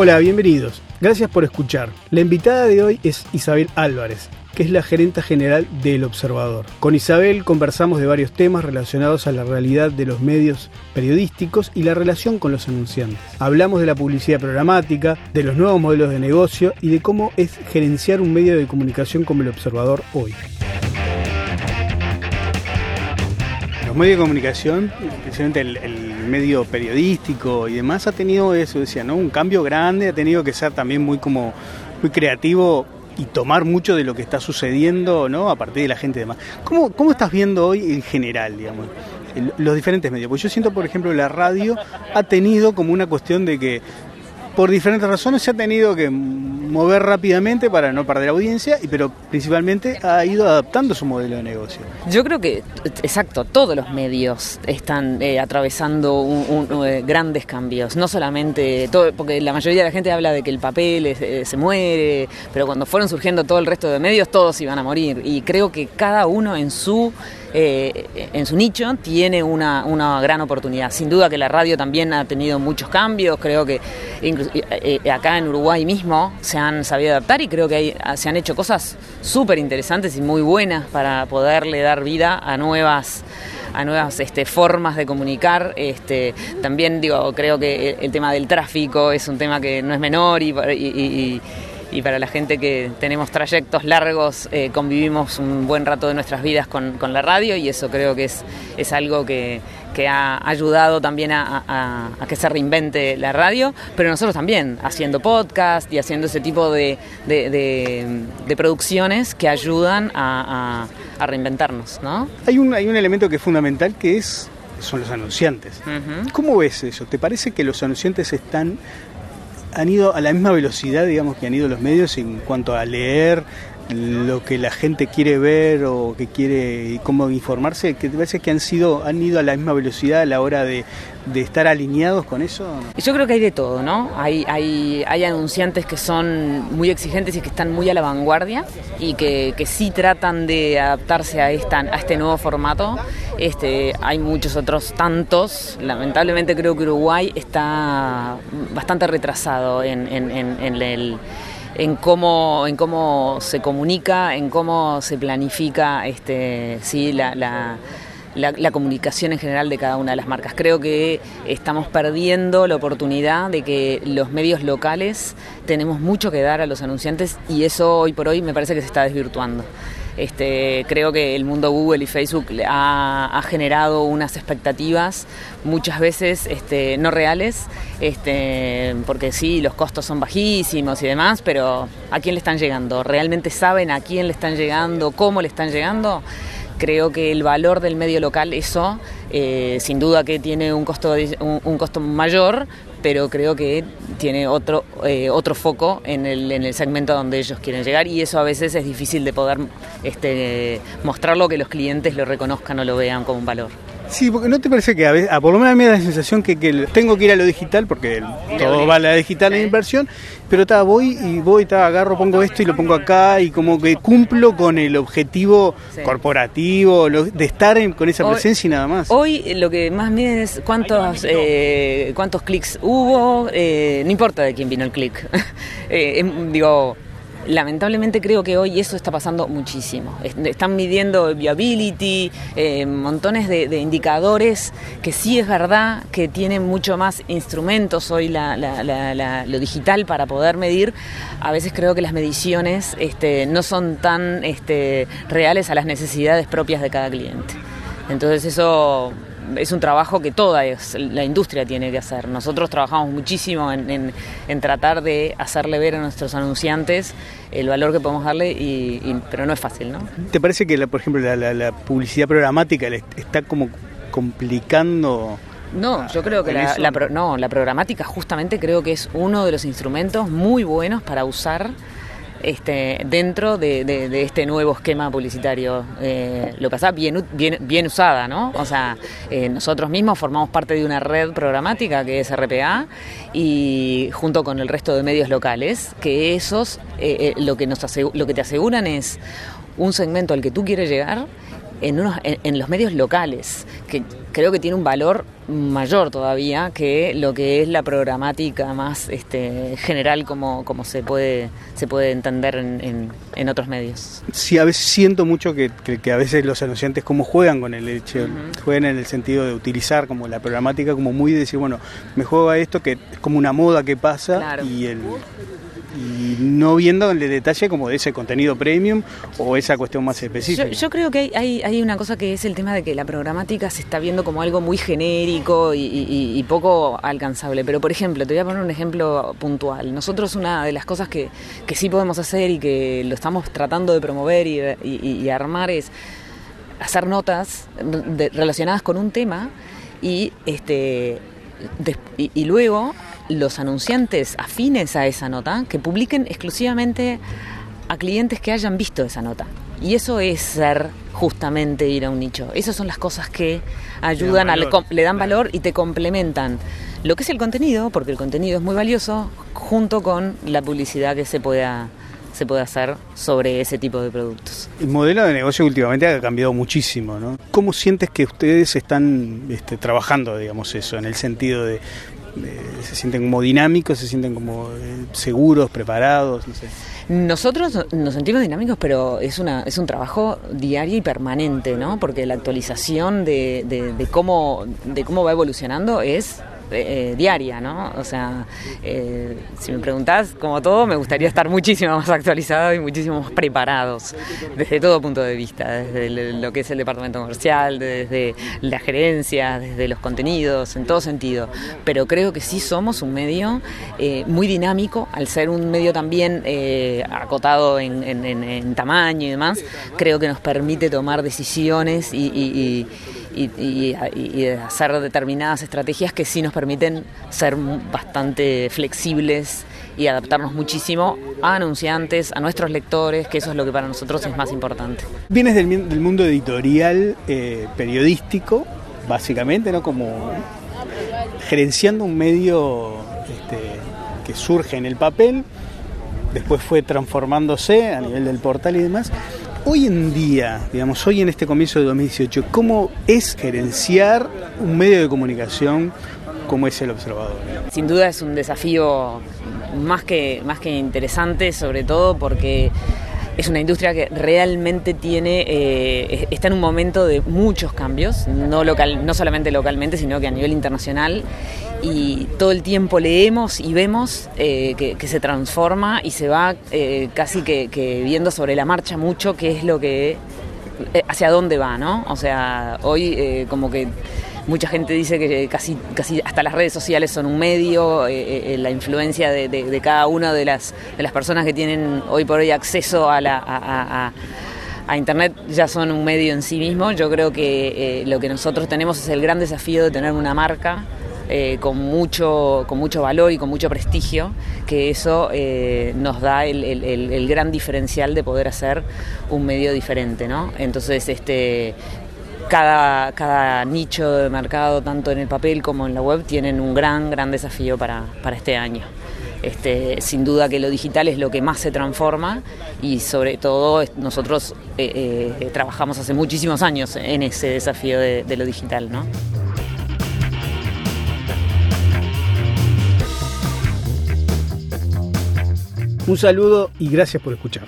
Hola, bienvenidos. Gracias por escuchar. La invitada de hoy es Isabel Álvarez, que es la gerenta general del Observador. Con Isabel conversamos de varios temas relacionados a la realidad de los medios periodísticos y la relación con los anunciantes. Hablamos de la publicidad programática, de los nuevos modelos de negocio y de cómo es gerenciar un medio de comunicación como el Observador hoy. Los medios de comunicación, especialmente el, el medio periodístico y demás ha tenido eso, decía, ¿no? Un cambio grande, ha tenido que ser también muy como muy creativo y tomar mucho de lo que está sucediendo, ¿no? A partir de la gente y demás. ¿Cómo, cómo estás viendo hoy en general, digamos, los diferentes medios? Pues yo siento, por ejemplo, la radio ha tenido como una cuestión de que por diferentes razones se ha tenido que mover rápidamente para no perder audiencia, pero principalmente ha ido adaptando su modelo de negocio. Yo creo que, exacto, todos los medios están eh, atravesando eh, grandes cambios, no solamente, porque la mayoría de la gente habla de que el papel eh, se muere, pero cuando fueron surgiendo todo el resto de medios, todos iban a morir, y creo que cada uno en su eh, en su nicho tiene una, una, gran oportunidad. Sin duda que la radio también ha tenido muchos cambios, creo que eh, eh, acá en Uruguay mismo se han sabido adaptar y creo que se han hecho cosas súper interesantes y muy buenas para poderle dar vida a nuevas a nuevas este, formas de comunicar. Este, también digo, creo que el, tema del tráfico es un tema que no es menor y para la gente que tenemos trayectos largos eh, convivimos un buen rato de nuestras vidas con, la radio y eso creo que es, es algo que, ha ayudado también a, que se reinvente la radio, pero nosotros también, haciendo podcast y haciendo ese tipo de, producciones que ayudan a, reinventarnos. ¿no? Hay, un, hay un elemento que es fundamental que es son los anunciantes. ¿Cómo ves eso? ¿Te parece que los anunciantes están han ido a la misma velocidad, digamos, que han ido los medios en cuanto a leer lo que la gente quiere ver o que quiere cómo informarse, que parece que han sido, han ido a la misma velocidad a la hora de, estar alineados con eso? Yo creo que hay de todo, ¿no? Hay, hay, hay anunciantes que son muy exigentes y que están muy a la vanguardia y que, que sí tratan de adaptarse a, esta, a este nuevo formato. Este, hay muchos otros tantos. Lamentablemente creo que Uruguay está bastante retrasado en, en, en el en cómo, en cómo se comunica, en cómo se planifica este, sí, la, la la, comunicación en general de cada una de las marcas. Creo que estamos perdiendo la oportunidad de que los medios locales tenemos mucho que dar a los anunciantes y eso hoy por hoy me parece que se está desvirtuando. Este, creo que el mundo Google y Facebook ha, generado unas expectativas muchas veces este, no reales, este, porque sí, los costos son bajísimos y demás, pero ¿a quién le están llegando? ¿Realmente saben a quién le están llegando? ¿Cómo le están llegando? Creo que el valor del medio local, eso, eh, sin duda que tiene un costo, un costo mayor, pero creo que tiene otro, eh, otro foco en el, en el segmento donde ellos quieren llegar y eso a veces es difícil de poder este, mostrarlo, que los clientes lo reconozcan o lo vean como un valor. Sí, porque no te parece que a veces, por lo menos a mí me da la sensación que, tengo que ir a lo digital, porque todo va a la digital en inversión, pero ta, voy y voy, ta, agarro, pongo esto y lo pongo acá y como que cumplo con el objetivo corporativo de estar con esa presencia y nada más. Hoy lo que más miden es cuántos, eh, cuántos clics hubo, eh, no importa de quién vino el clic. Eh, em, digo, lamentablemente creo que hoy eso está pasando muchísimo. Están midiendo viability, eh, montones de, indicadores que sí es verdad que tienen mucho más instrumentos hoy lo digital para poder medir. A veces creo que las mediciones este, no son tan este, reales a las necesidades propias de cada cliente. Entonces eso es un trabajo que toda la industria tiene que hacer. Nosotros trabajamos muchísimo en, tratar de hacerle ver a nuestros anunciantes el valor que podemos darle, y, pero no es fácil, ¿no? ¿Te parece que, por ejemplo, la, publicidad programática está como complicando... No, yo creo que la, no, la programática justamente creo que es uno de los instrumentos muy buenos para usar este, dentro de, este nuevo esquema publicitario. Eh, lo pasa bien, bien, bien usada, ¿no? O sea, eh, nosotros mismos formamos parte de una red programática que es RPA y junto con el resto de medios locales, que esos eh, lo, que nos lo que te aseguran es un segmento al que tú quieres llegar en, unos, en, los medios locales, que creo que tiene un valor mayor todavía que lo que es la programática más este, general como, como se puede se puede entender en, en, otros medios. Sí, a veces siento mucho que, que, a veces los anunciantes como juegan con el hecho, juegan en el sentido de utilizar como la programática como muy de decir, bueno, me juego a esto que es como una moda que pasa y el y no viendo el detalle como de ese contenido premium o esa cuestión más específica. Yo, creo que hay, hay, una cosa que es el tema de que la programática se está viendo como algo muy genérico y, poco alcanzable. Pero, por ejemplo, te voy a poner un ejemplo puntual. Nosotros una de las cosas que, que sí podemos hacer y que lo estamos tratando de promover y, armar es hacer notas relacionadas con un tema y este y, luego los anunciantes afines a esa nota que publiquen exclusivamente a clientes que hayan visto esa nota. Y eso es ser justamente ir a un nicho. Esas son las cosas que ayudan, le dan, a, le dan valor y te complementan lo que es el contenido, porque el contenido es muy valioso, junto con la publicidad que se pueda se puede hacer sobre ese tipo de productos. El modelo de negocio últimamente ha cambiado muchísimo, ¿no? ¿Cómo sientes que ustedes están este, trabajando, digamos, eso, en el sentido de, se sienten como dinámicos, se sienten como eh, seguros, preparados, no sé? Nosotros nos sentimos dinámicos, pero es una es un trabajo diario y permanente, ¿no? Porque la actualización de, de cómo de cómo va evolucionando es eh, diaria, ¿no? O sea, eh, si me preguntás, como todo, me gustaría estar muchísimo más actualizado y muchísimo más preparados desde todo punto de vista, desde lo que es el departamento comercial, desde la gerencia, desde los contenidos, en todo sentido. Pero creo que sí somos un medio eh, muy dinámico, al ser un medio también acotado en, tamaño y demás, creo que nos permite tomar decisiones y y, hacer determinadas estrategias que sí nos permiten ser bastante flexibles y adaptarnos muchísimo a anunciantes, a nuestros lectores, que eso es lo que para nosotros es más importante. Vienes del, mundo editorial eh, periodístico, básicamente, ¿no? Como gerenciando un medio este, que surge en el papel, después fue transformándose a nivel del portal y demás. Hoy en día, digamos, hoy en este comienzo de 2018, ¿cómo es gerenciar un medio de comunicación como es el observador? Sin duda es un desafío más que, más que interesante, sobre todo porque es una industria que realmente tiene eh, está en un momento de muchos cambios, no, local, no solamente localmente, sino que a nivel internacional. Y todo el tiempo leemos y vemos eh, que, se transforma y se va eh, casi que, que, viendo sobre la marcha mucho qué es lo que hacia dónde va, ¿no? O sea, hoy como que Mucha gente dice que casi, casi hasta las redes sociales son un medio, eh, eh, eh, la influencia de, cada una de las, de las personas que tienen hoy por hoy acceso a, la, a, Internet ya son un medio en sí mismo. Yo creo que lo que nosotros tenemos es el gran desafío de tener una marca con, mucho, con mucho valor y con mucho prestigio, que eso nos da el, el, gran diferencial de poder hacer un medio diferente. ¿no? Entonces, este, cada, cada nicho de mercado, tanto en el papel como en la web, tienen un gran, gran desafío para, este año. Este, sin duda que lo digital es lo que más se transforma y sobre todo nosotros eh, eh, trabajamos hace muchísimos años en ese desafío de, de lo digital. ¿no? Un saludo y gracias por escuchar.